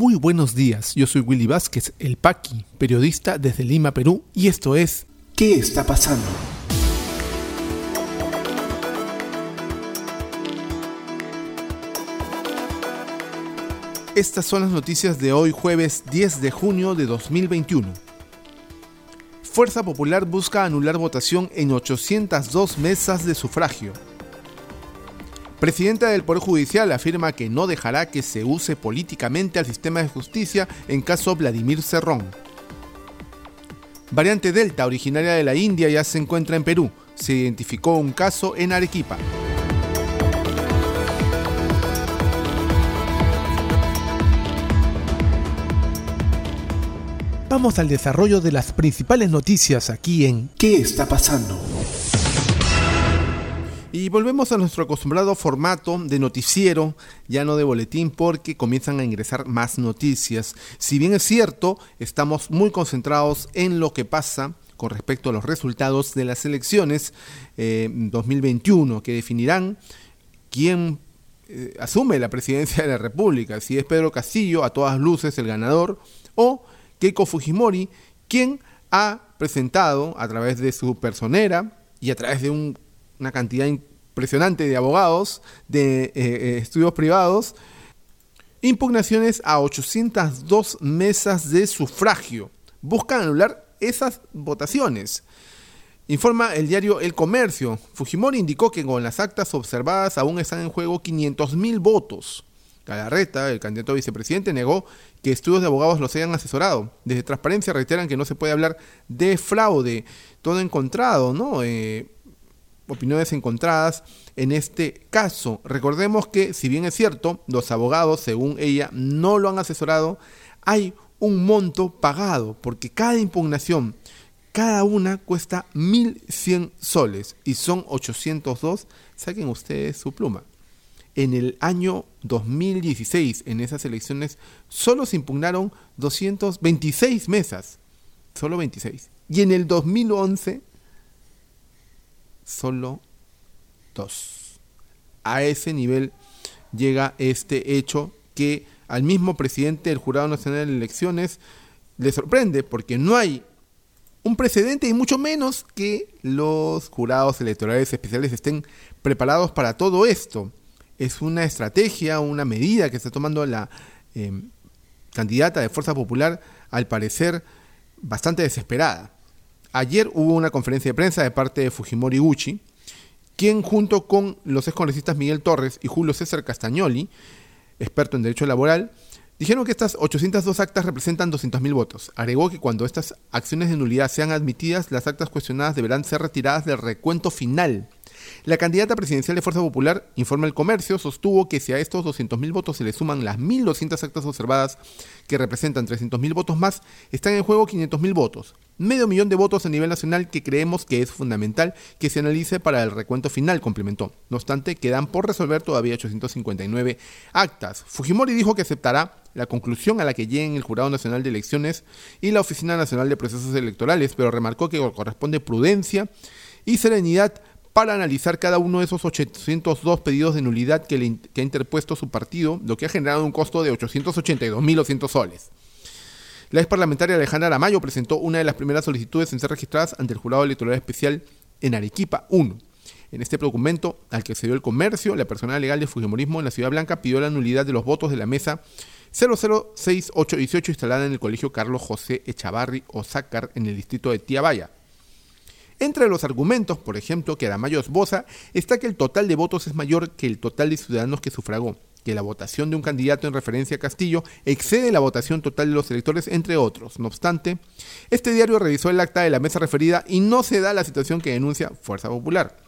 Muy buenos días, yo soy Willy Vázquez, el Paqui, periodista desde Lima, Perú, y esto es ¿Qué está pasando? Estas son las noticias de hoy jueves 10 de junio de 2021. Fuerza Popular busca anular votación en 802 mesas de sufragio. Presidenta del Poder Judicial afirma que no dejará que se use políticamente al sistema de justicia en caso Vladimir Cerrón. Variante Delta, originaria de la India, ya se encuentra en Perú. Se identificó un caso en Arequipa. Vamos al desarrollo de las principales noticias aquí en ¿Qué está pasando? Y volvemos a nuestro acostumbrado formato de noticiero, ya no de boletín, porque comienzan a ingresar más noticias. Si bien es cierto, estamos muy concentrados en lo que pasa con respecto a los resultados de las elecciones 2021, eh, que definirán quién eh, asume la presidencia de la República, si es Pedro Castillo, a todas luces el ganador, o Keiko Fujimori, quien ha presentado a través de su personera y a través de un una cantidad impresionante de abogados, de eh, eh, estudios privados, impugnaciones a 802 mesas de sufragio. Buscan anular esas votaciones. Informa el diario El Comercio. Fujimori indicó que con las actas observadas aún están en juego 500.000 votos. Galarreta, el candidato a vicepresidente, negó que estudios de abogados los hayan asesorado. Desde Transparencia reiteran que no se puede hablar de fraude. Todo encontrado, ¿no? Eh, opiniones encontradas en este caso. Recordemos que, si bien es cierto, los abogados, según ella, no lo han asesorado, hay un monto pagado, porque cada impugnación, cada una cuesta 1.100 soles y son 802. Saquen ustedes su pluma. En el año 2016, en esas elecciones, solo se impugnaron 226 mesas. Solo 26. Y en el 2011 solo dos. A ese nivel llega este hecho que al mismo presidente del Jurado Nacional de Elecciones le sorprende porque no hay un precedente y mucho menos que los jurados electorales especiales estén preparados para todo esto. Es una estrategia, una medida que está tomando la em, candidata de Fuerza Popular, al parecer bastante desesperada. Ayer hubo una conferencia de prensa de parte de Fujimori Gucci, quien junto con los excongresistas Miguel Torres y Julio César Castagnoli, experto en derecho laboral, dijeron que estas 802 actas representan 200.000 votos. Agregó que cuando estas acciones de nulidad sean admitidas, las actas cuestionadas deberán ser retiradas del recuento final la candidata presidencial de Fuerza Popular, informa el comercio, sostuvo que si a estos 200.000 votos se le suman las 1.200 actas observadas que representan 300.000 votos más, están en juego 500.000 votos. Medio millón de votos a nivel nacional que creemos que es fundamental que se analice para el recuento final, complementó. No obstante, quedan por resolver todavía 859 actas. Fujimori dijo que aceptará la conclusión a la que lleguen el Jurado Nacional de Elecciones y la Oficina Nacional de Procesos Electorales, pero remarcó que corresponde prudencia y serenidad para analizar cada uno de esos 802 pedidos de nulidad que, ha interpuesto su partido, lo que ha generado un costo de 882.200 soles. La ex parlamentaria Alejandra Aramayo presentó una de las primeras solicitudes en ser registradas ante el Jurado Electoral Especial en Arequipa 1. En este documento, al que dio el comercio, la persona legal de Fujimorismo en la Ciudad Blanca pidió la nulidad de los votos de la mesa 006818 instalada en el Colegio Carlos José Echavarri Osácar en el distrito de Tiabaya. Entre los argumentos, por ejemplo, que Aramayo esboza, está que el total de votos es mayor que el total de ciudadanos que sufragó, que la votación de un candidato en referencia a Castillo excede la votación total de los electores, entre otros. No obstante, este diario revisó el acta de la mesa referida y no se da la situación que denuncia Fuerza Popular.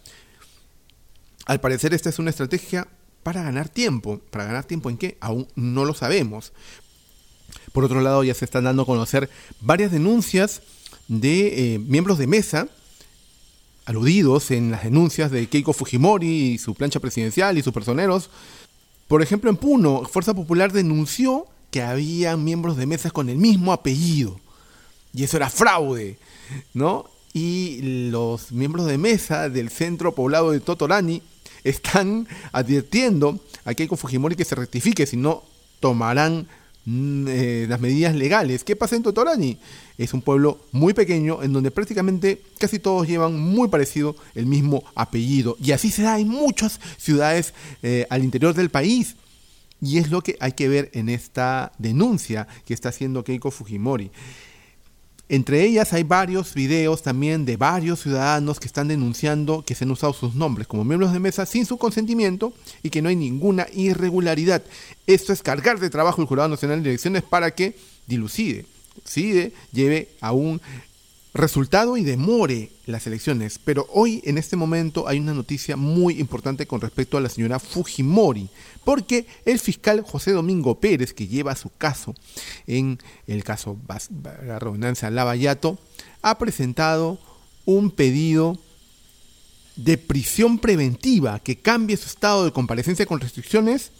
Al parecer esta es una estrategia para ganar tiempo. ¿Para ganar tiempo en qué? Aún no lo sabemos. Por otro lado, ya se están dando a conocer varias denuncias de eh, miembros de mesa aludidos en las denuncias de Keiko Fujimori y su plancha presidencial y sus personeros. Por ejemplo, en Puno, Fuerza Popular denunció que había miembros de mesas con el mismo apellido. Y eso era fraude, ¿no? Y los miembros de mesa del centro poblado de Totorani están advirtiendo a Keiko Fujimori que se rectifique, si no tomarán eh, las medidas legales. ¿Qué pasa en Totorani? Es un pueblo muy pequeño en donde prácticamente casi todos llevan muy parecido el mismo apellido. Y así se da en muchas ciudades eh, al interior del país. Y es lo que hay que ver en esta denuncia que está haciendo Keiko Fujimori. Entre ellas hay varios videos también de varios ciudadanos que están denunciando que se han usado sus nombres como miembros de mesa sin su consentimiento y que no hay ninguna irregularidad. Esto es cargar de trabajo el Jurado Nacional de Elecciones para que dilucide, lleve a un resultado y demore las elecciones. Pero hoy, en este momento, hay una noticia muy importante con respecto a la señora Fujimori, porque el fiscal José Domingo Pérez, que lleva su caso en el caso, la redundancia, Lavallato, ha presentado un pedido de prisión preventiva que cambie su estado de comparecencia con restricciones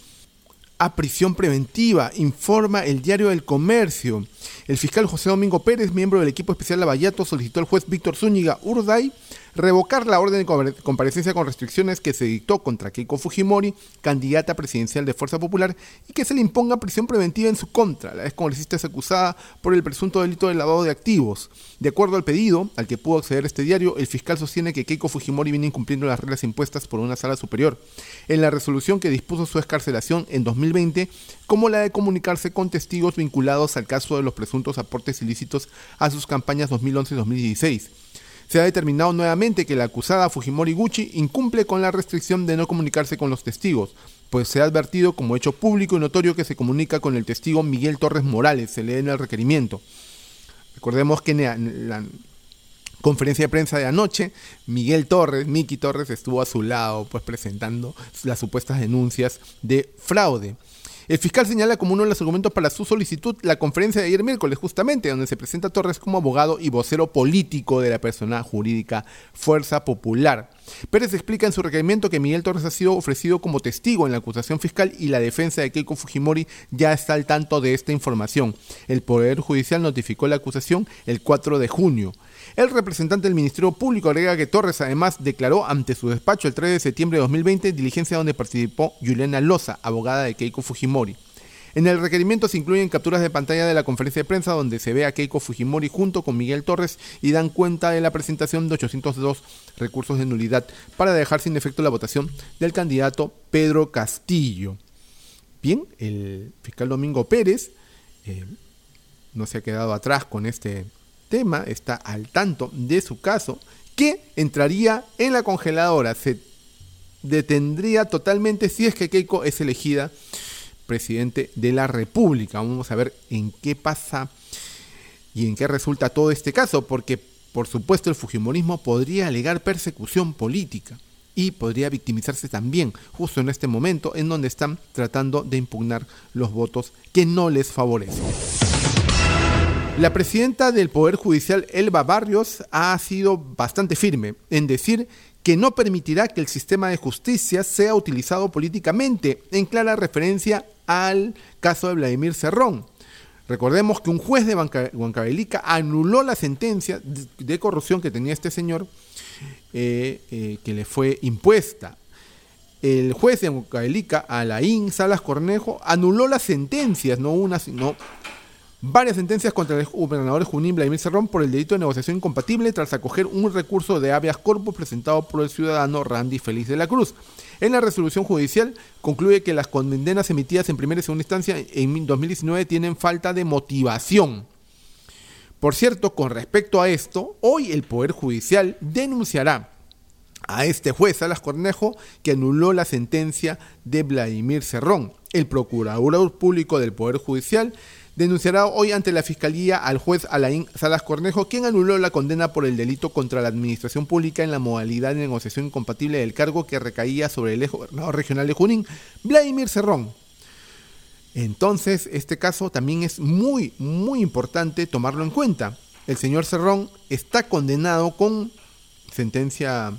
a prisión preventiva, informa el diario del Comercio. El fiscal José Domingo Pérez, miembro del equipo especial Lavallato, solicitó al juez Víctor Zúñiga Urday revocar la orden de comparecencia con restricciones que se dictó contra Keiko Fujimori, candidata presidencial de Fuerza Popular, y que se le imponga prisión preventiva en su contra. La ex congresista es acusada por el presunto delito de lavado de activos. De acuerdo al pedido al que pudo acceder este diario, el fiscal sostiene que Keiko Fujimori viene incumpliendo las reglas impuestas por una sala superior en la resolución que dispuso su escarcelación en 2020, como la de comunicarse con testigos vinculados al caso de los presuntos aportes ilícitos a sus campañas 2011-2016 se ha determinado nuevamente que la acusada Fujimori Gucci incumple con la restricción de no comunicarse con los testigos, pues se ha advertido como hecho público y notorio que se comunica con el testigo Miguel Torres Morales, se lee en el requerimiento. Recordemos que en la conferencia de prensa de anoche, Miguel Torres, Miki Torres, estuvo a su lado, pues presentando las supuestas denuncias de fraude. El fiscal señala como uno de los argumentos para su solicitud la conferencia de ayer miércoles, justamente, donde se presenta Torres como abogado y vocero político de la persona jurídica Fuerza Popular. Pérez explica en su requerimiento que Miguel Torres ha sido ofrecido como testigo en la acusación fiscal y la defensa de Keiko Fujimori ya está al tanto de esta información. El Poder Judicial notificó la acusación el 4 de junio. El representante del Ministerio Público agrega que Torres además declaró ante su despacho el 3 de septiembre de 2020 diligencia donde participó Juliana Loza, abogada de Keiko Fujimori. En el requerimiento se incluyen capturas de pantalla de la conferencia de prensa donde se ve a Keiko Fujimori junto con Miguel Torres y dan cuenta de la presentación de 802 recursos de nulidad para dejar sin efecto la votación del candidato Pedro Castillo. Bien, el fiscal Domingo Pérez eh, no se ha quedado atrás con este tema, está al tanto de su caso, que entraría en la congeladora, se detendría totalmente si es que Keiko es elegida presidente de la República. Vamos a ver en qué pasa y en qué resulta todo este caso, porque por supuesto el Fujimorismo podría alegar persecución política y podría victimizarse también justo en este momento en donde están tratando de impugnar los votos que no les favorecen. La presidenta del Poder Judicial, Elba Barrios, ha sido bastante firme en decir que no permitirá que el sistema de justicia sea utilizado políticamente, en clara referencia al caso de Vladimir Cerrón. Recordemos que un juez de Huancavelica anuló la sentencia de corrupción que tenía este señor eh, eh, que le fue impuesta. El juez de Huancavelica, Alain Salas Cornejo, anuló las sentencias, no una, sino varias sentencias contra el gobernador Junín Vladimir Cerrón por el delito de negociación incompatible tras acoger un recurso de habeas corpus presentado por el ciudadano Randy Félix de la Cruz. En la resolución judicial concluye que las condenas emitidas en primera y segunda instancia en 2019 tienen falta de motivación. Por cierto, con respecto a esto, hoy el Poder Judicial denunciará a este juez, Salas Cornejo, que anuló la sentencia de Vladimir Cerrón. El procurador público del Poder Judicial denunciará hoy ante la Fiscalía al juez Alain Salas Cornejo, quien anuló la condena por el delito contra la administración pública en la modalidad de negociación incompatible del cargo que recaía sobre el ex gobernador regional de Junín, Vladimir Cerrón. Entonces, este caso también es muy, muy importante tomarlo en cuenta. El señor Cerrón está condenado con sentencia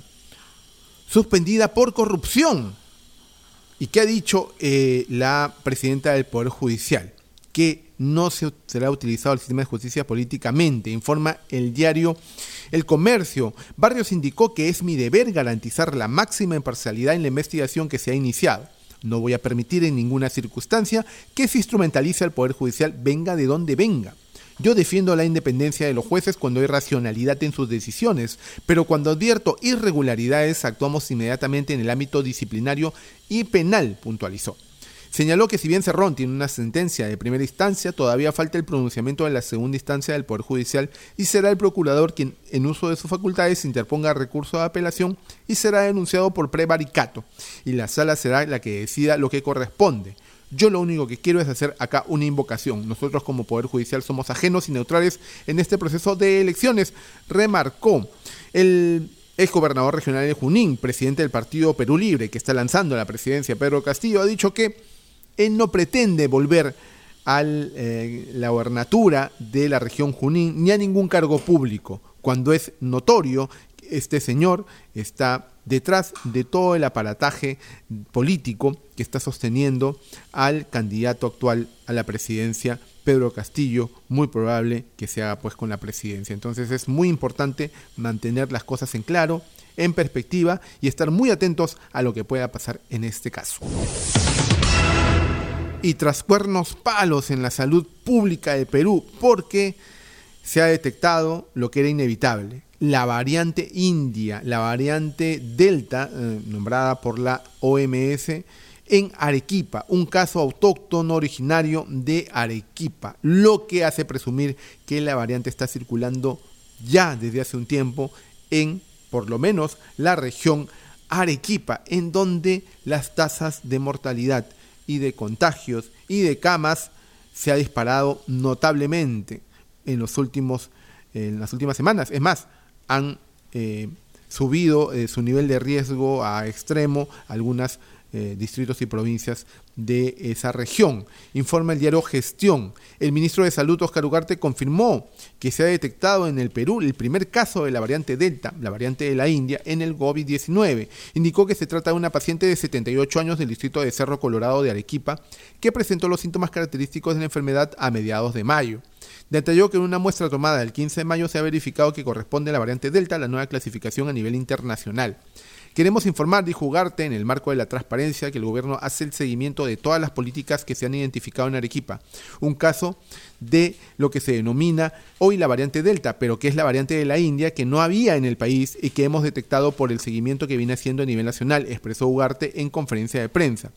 suspendida por corrupción. ¿Y qué ha dicho eh, la presidenta del Poder Judicial? Que no se será utilizado el sistema de justicia políticamente, informa el diario El Comercio. Barrios indicó que es mi deber garantizar la máxima imparcialidad en la investigación que se ha iniciado. No voy a permitir en ninguna circunstancia que se instrumentalice al Poder Judicial venga de donde venga. Yo defiendo la independencia de los jueces cuando hay racionalidad en sus decisiones, pero cuando advierto irregularidades actuamos inmediatamente en el ámbito disciplinario y penal, puntualizó. Señaló que si bien Cerrón tiene una sentencia de primera instancia, todavía falta el pronunciamiento de la segunda instancia del Poder Judicial y será el procurador quien, en uso de sus facultades, interponga recurso de apelación y será denunciado por prevaricato. Y la sala será la que decida lo que corresponde. Yo lo único que quiero es hacer acá una invocación. Nosotros como Poder Judicial somos ajenos y neutrales en este proceso de elecciones, remarcó el ex gobernador regional de Junín, presidente del partido Perú Libre, que está lanzando la presidencia Pedro Castillo, ha dicho que él no pretende volver a eh, la gobernatura de la región Junín ni a ningún cargo público, cuando es notorio que este señor está detrás de todo el aparataje político que está sosteniendo al candidato actual a la presidencia, Pedro Castillo, muy probable que se haga pues con la presidencia. Entonces es muy importante mantener las cosas en claro, en perspectiva y estar muy atentos a lo que pueda pasar en este caso y tras cuernos palos en la salud pública de Perú, porque se ha detectado lo que era inevitable, la variante india, la variante delta, eh, nombrada por la OMS, en Arequipa, un caso autóctono originario de Arequipa, lo que hace presumir que la variante está circulando ya desde hace un tiempo en, por lo menos, la región Arequipa, en donde las tasas de mortalidad y de contagios y de camas se ha disparado notablemente en, los últimos, en las últimas semanas. Es más, han eh, subido eh, su nivel de riesgo a extremo algunas eh, distritos y provincias de esa región. Informa el diario Gestión. El ministro de Salud, Oscar Ugarte, confirmó que se ha detectado en el Perú el primer caso de la variante Delta, la variante de la India, en el COVID-19. Indicó que se trata de una paciente de 78 años del distrito de Cerro Colorado de Arequipa, que presentó los síntomas característicos de la enfermedad a mediados de mayo. Detalló que en una muestra tomada el 15 de mayo se ha verificado que corresponde a la variante Delta, la nueva clasificación a nivel internacional. Queremos informar, dijo Ugarte, en el marco de la transparencia, que el gobierno hace el seguimiento de todas las políticas que se han identificado en Arequipa. Un caso de lo que se denomina hoy la variante Delta, pero que es la variante de la India que no había en el país y que hemos detectado por el seguimiento que viene haciendo a nivel nacional, expresó Ugarte en conferencia de prensa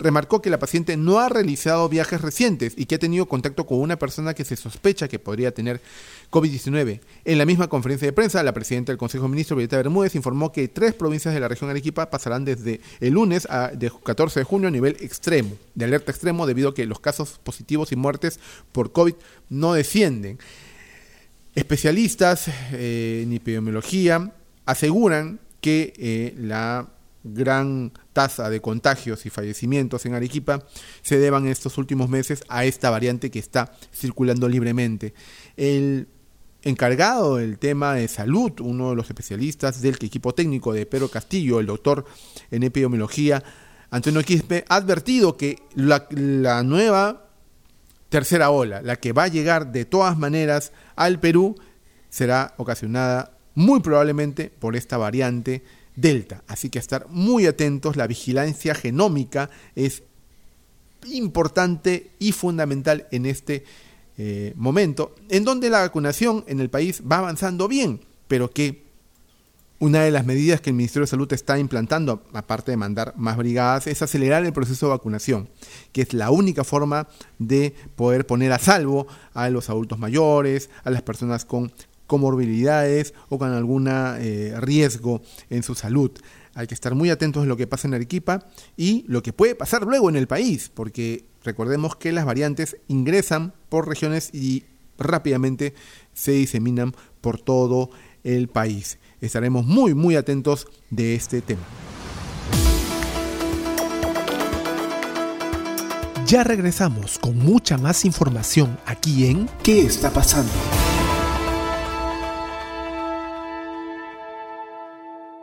remarcó que la paciente no ha realizado viajes recientes y que ha tenido contacto con una persona que se sospecha que podría tener COVID-19. En la misma conferencia de prensa, la presidenta del Consejo de Ministros, Violeta Bermúdez, informó que tres provincias de la región Arequipa pasarán desde el lunes a 14 de junio a nivel extremo, de alerta extremo, debido a que los casos positivos y muertes por COVID no descienden. Especialistas eh, en epidemiología aseguran que eh, la gran tasa de contagios y fallecimientos en Arequipa se deban estos últimos meses a esta variante que está circulando libremente. El encargado del tema de salud, uno de los especialistas del equipo técnico de Pedro Castillo, el doctor en epidemiología, Antonio Quispe, ha advertido que la nueva tercera ola, la que va a llegar de todas maneras al Perú, será ocasionada muy probablemente por esta variante Delta. Así que estar muy atentos, la vigilancia genómica es importante y fundamental en este eh, momento, en donde la vacunación en el país va avanzando bien, pero que una de las medidas que el Ministerio de Salud está implantando, aparte de mandar más brigadas, es acelerar el proceso de vacunación, que es la única forma de poder poner a salvo a los adultos mayores, a las personas con comorbilidades o con algún eh, riesgo en su salud. Hay que estar muy atentos a lo que pasa en Arequipa y lo que puede pasar luego en el país, porque recordemos que las variantes ingresan por regiones y rápidamente se diseminan por todo el país. Estaremos muy, muy atentos de este tema. Ya regresamos con mucha más información aquí en ¿Qué está pasando?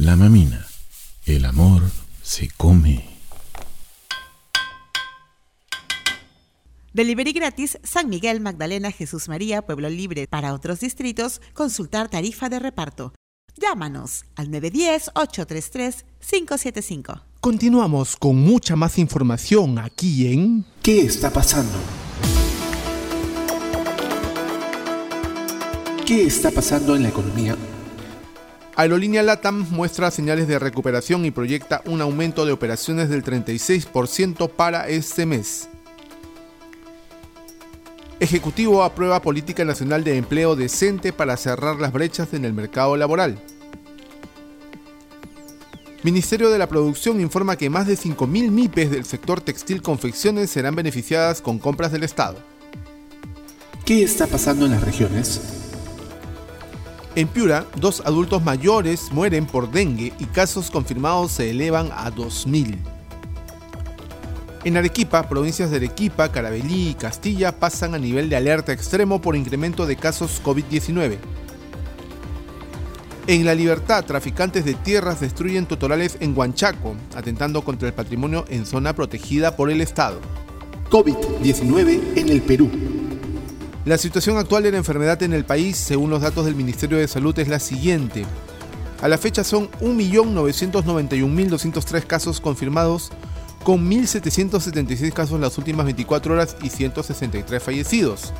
La Mamina, el amor se come. Delivery gratis San Miguel, Magdalena, Jesús María, Pueblo Libre. Para otros distritos, consultar tarifa de reparto. Llámanos al 910-833-575. Continuamos con mucha más información aquí en ¿Qué está pasando? ¿Qué está pasando en la economía? Aerolínea LATAM muestra señales de recuperación y proyecta un aumento de operaciones del 36% para este mes. Ejecutivo aprueba política nacional de empleo decente para cerrar las brechas en el mercado laboral. Ministerio de la Producción informa que más de 5.000 MIPES del sector textil confecciones serán beneficiadas con compras del Estado. ¿Qué está pasando en las regiones? En Piura, dos adultos mayores mueren por dengue y casos confirmados se elevan a 2.000. En Arequipa, provincias de Arequipa, Carabelí y Castilla pasan a nivel de alerta extremo por incremento de casos COVID-19. En La Libertad, traficantes de tierras destruyen totorales en Huanchaco, atentando contra el patrimonio en zona protegida por el Estado. COVID-19 en el Perú. La situación actual de la enfermedad en el país, según los datos del Ministerio de Salud, es la siguiente. A la fecha son 1.991.203 casos confirmados, con 1.776 casos en las últimas 24 horas y 163 fallecidos.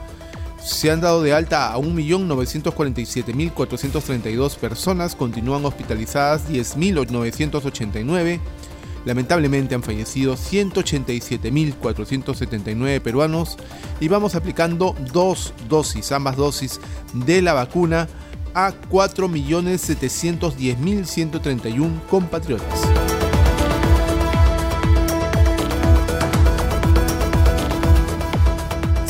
Se han dado de alta a 1.947.432 personas, continúan hospitalizadas 10.989. Lamentablemente han fallecido 187.479 peruanos y vamos aplicando dos dosis, ambas dosis de la vacuna a 4.710.131 compatriotas.